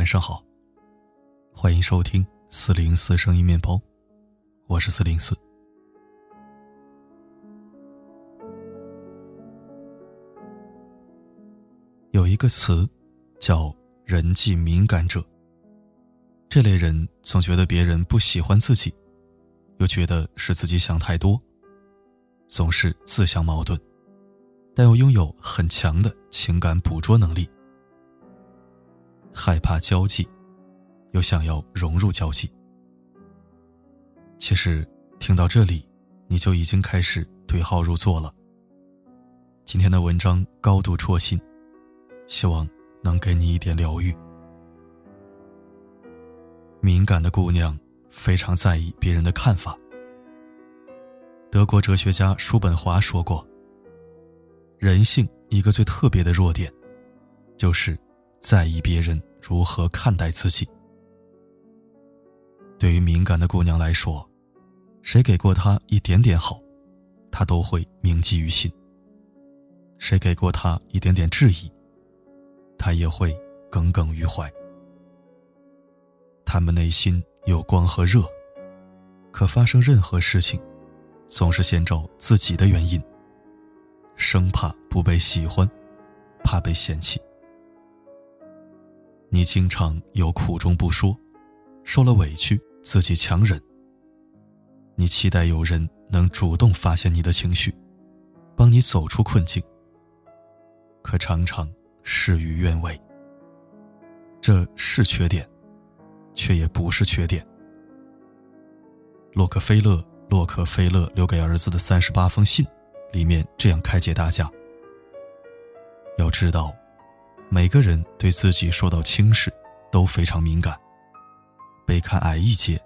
晚上好。欢迎收听四零四声音面包，我是四零四。有一个词叫“人际敏感者”，这类人总觉得别人不喜欢自己，又觉得是自己想太多，总是自相矛盾，但又拥有很强的情感捕捉能力。害怕交际，又想要融入交际。其实听到这里，你就已经开始对号入座了。今天的文章高度戳心，希望能给你一点疗愈。敏感的姑娘非常在意别人的看法。德国哲学家叔本华说过：“人性一个最特别的弱点，就是。”在意别人如何看待自己。对于敏感的姑娘来说，谁给过她一点点好，她都会铭记于心；谁给过她一点点质疑，她也会耿耿于怀。他们内心有光和热，可发生任何事情，总是先找自己的原因，生怕不被喜欢，怕被嫌弃。你经常有苦衷不说，受了委屈自己强忍。你期待有人能主动发现你的情绪，帮你走出困境。可常常事与愿违。这是缺点，却也不是缺点。洛克菲勒，洛克菲勒留给儿子的三十八封信，里面这样开解大家：要知道。每个人对自己受到轻视都非常敏感，被看矮一截，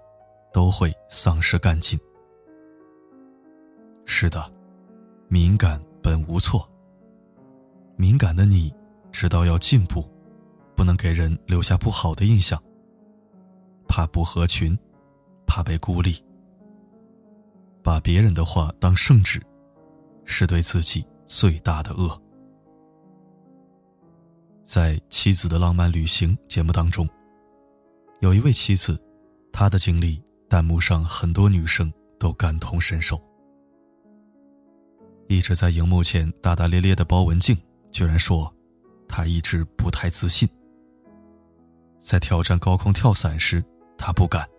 都会丧失干劲。是的，敏感本无错。敏感的你，知道要进步，不能给人留下不好的印象。怕不合群，怕被孤立，把别人的话当圣旨，是对自己最大的恶。在《妻子的浪漫旅行》节目当中，有一位妻子，她的经历，弹幕上很多女生都感同身受。一直在荧幕前大大咧咧的包文婧，居然说，她一直不太自信。在挑战高空跳伞时，她不敢，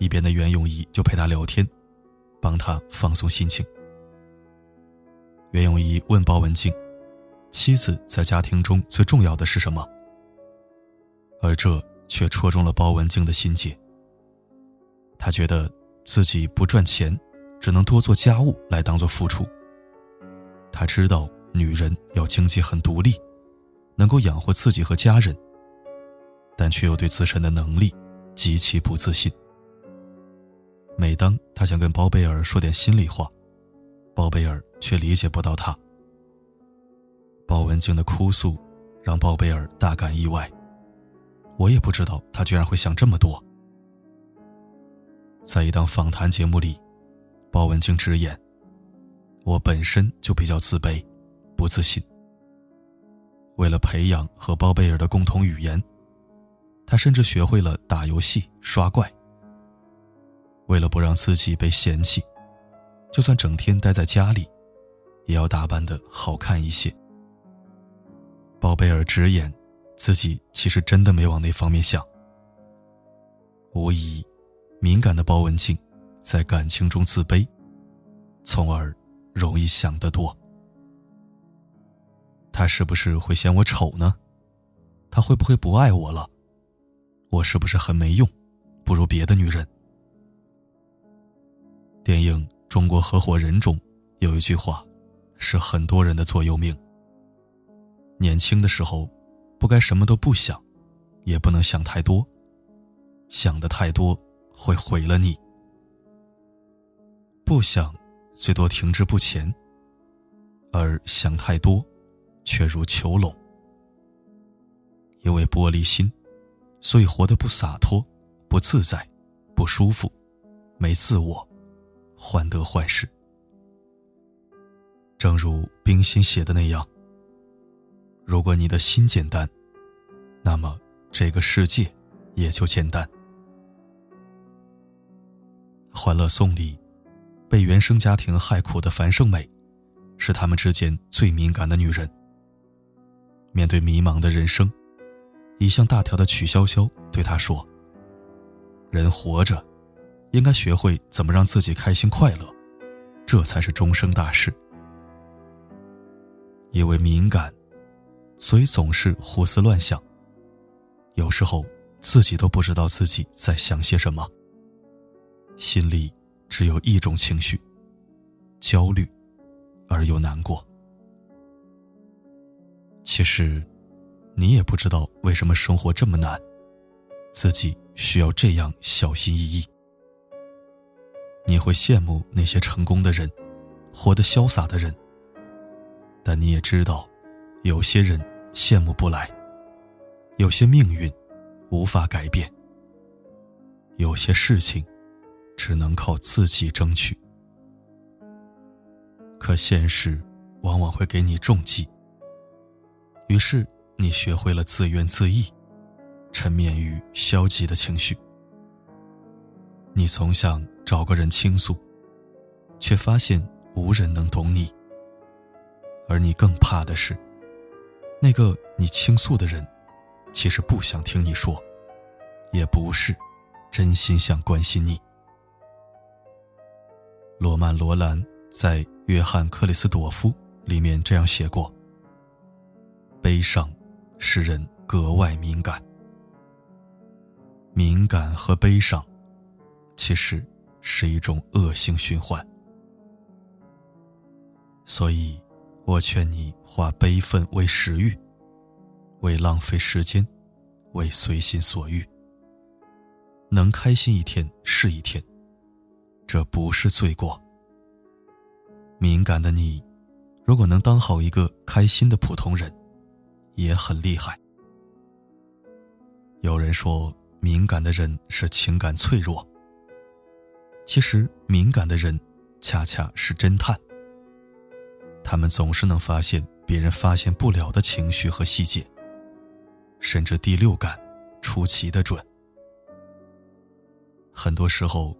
一边的袁咏仪就陪她聊天，帮她放松心情。袁咏仪问包文婧。妻子在家庭中最重要的是什么？而这却戳中了包文婧的心结。她觉得自己不赚钱，只能多做家务来当做付出。她知道女人要经济很独立，能够养活自己和家人，但却又对自身的能力极其不自信。每当她想跟包贝尔说点心里话，包贝尔却理解不到她。包文静的哭诉，让包贝尔大感意外。我也不知道他居然会想这么多。在一档访谈节目里，包文静直言：“我本身就比较自卑，不自信。为了培养和包贝尔的共同语言，他甚至学会了打游戏、刷怪。为了不让自己被嫌弃，就算整天待在家里，也要打扮的好看一些。”包贝尔直言，自己其实真的没往那方面想。无疑，敏感的包文婧在感情中自卑，从而容易想得多。他是不是会嫌我丑呢？他会不会不爱我了？我是不是很没用，不如别的女人？电影《中国合伙人》中有一句话，是很多人的座右铭。年轻的时候，不该什么都不想，也不能想太多。想的太多会毁了你。不想，最多停滞不前；而想太多，却如囚笼。因为玻璃心，所以活得不洒脱、不自在、不舒服，没自我，患得患失。正如冰心写的那样。如果你的心简单，那么这个世界也就简单。《欢乐颂》里，被原生家庭害苦的樊胜美，是他们之间最敏感的女人。面对迷茫的人生，一向大条的曲筱绡对她说：“人活着，应该学会怎么让自己开心快乐，这才是终生大事。”因为敏感，所以总是胡思乱想。有时候自己都不知道自己在想些什么。心里只有一种情绪：焦虑，而又难过。其实，你也不知道为什么生活这么难，自己需要这样小心翼翼。你会羡慕那些成功的人，活得潇洒的人，但你也知道，有些人羡慕不来，有些命运无法改变，有些事情。只能靠自己争取，可现实往往会给你重击。于是你学会了自怨自艾，沉湎于消极的情绪。你总想找个人倾诉，却发现无人能懂你。而你更怕的是，那个你倾诉的人，其实不想听你说，也不是真心想关心你。罗曼·罗兰在《约翰·克里斯朵夫》里面这样写过：“悲伤使人格外敏感，敏感和悲伤其实是一种恶性循环。所以，我劝你化悲愤为食欲，为浪费时间，为随心所欲，能开心一天是一天。”这不是罪过。敏感的你，如果能当好一个开心的普通人，也很厉害。有人说，敏感的人是情感脆弱。其实，敏感的人恰恰是侦探。他们总是能发现别人发现不了的情绪和细节，甚至第六感出奇的准。很多时候。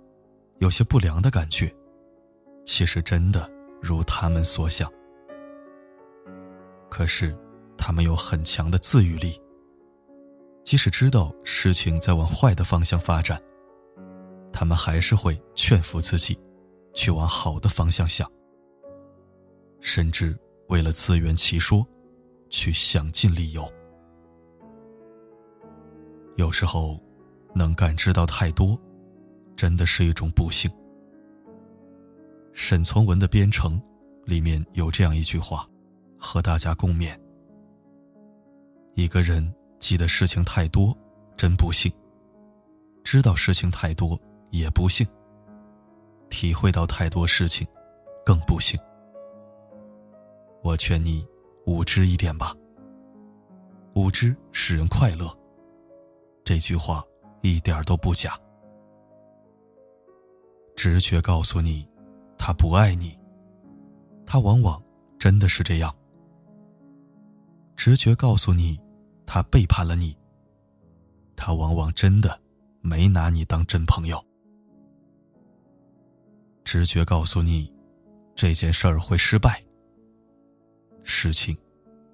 有些不良的感觉，其实真的如他们所想。可是，他们有很强的自愈力。即使知道事情在往坏的方向发展，他们还是会劝服自己，去往好的方向想。甚至为了自圆其说，去想尽理由。有时候，能感知到太多。真的是一种不幸。沈从文的《编程》里面有这样一句话，和大家共勉：一个人记得事情太多，真不幸；知道事情太多，也不幸；体会到太多事情，更不幸。我劝你无知一点吧。无知使人快乐，这句话一点都不假。直觉告诉你，他不爱你。他往往真的是这样。直觉告诉你，他背叛了你。他往往真的没拿你当真朋友。直觉告诉你，这件事儿会失败。事情，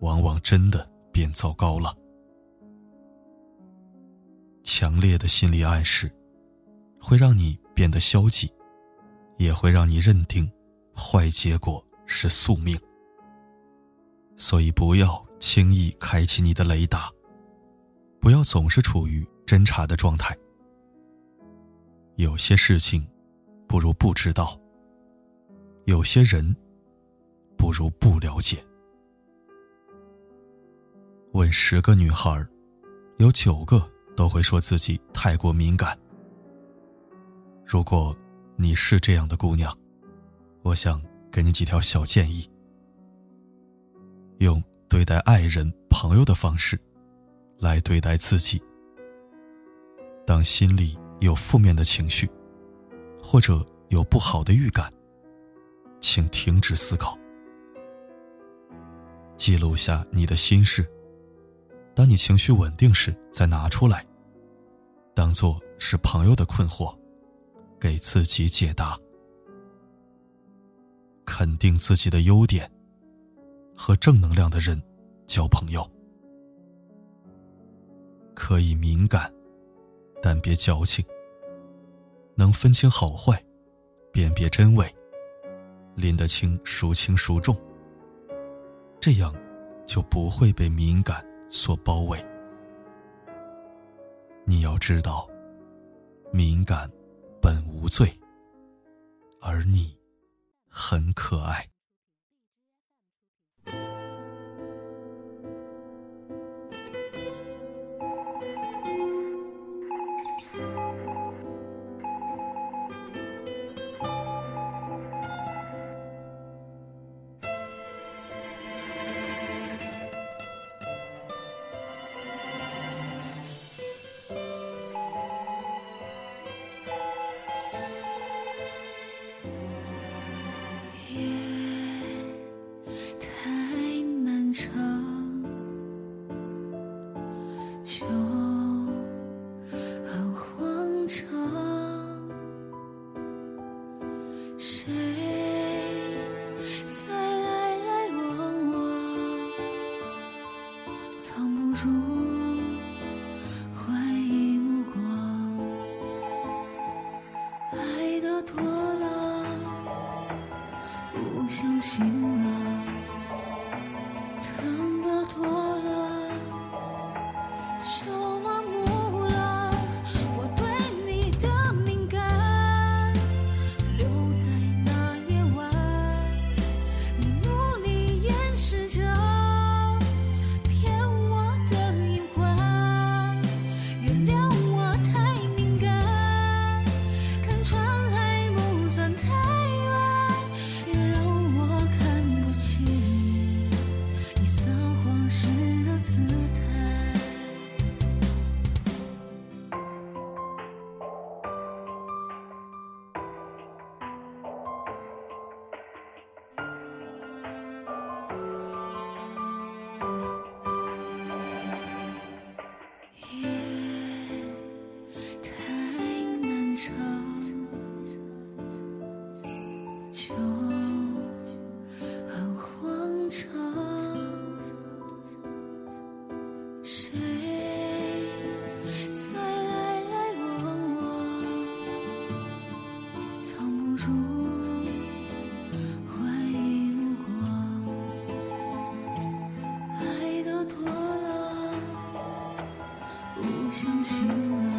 往往真的变糟糕了。强烈的心理暗示，会让你。变得消极，也会让你认定坏结果是宿命。所以，不要轻易开启你的雷达，不要总是处于侦查的状态。有些事情，不如不知道；有些人，不如不了解。问十个女孩，有九个都会说自己太过敏感。如果你是这样的姑娘，我想给你几条小建议：用对待爱人、朋友的方式来对待自己。当心里有负面的情绪，或者有不好的预感，请停止思考，记录下你的心事，当你情绪稳定时再拿出来，当做是朋友的困惑，给自己解答。肯定自己的优点，和正能量的人交朋友。可以敏感，但别矫情。能分清好坏，辨别真伪，拎得清孰轻孰重。这样，就不会被敏感所包围。你要知道，敏感本无罪，而你。很可爱。就很慌张，谁在来来往往，藏不住怀疑目光，爱的多了不相信了。相信了。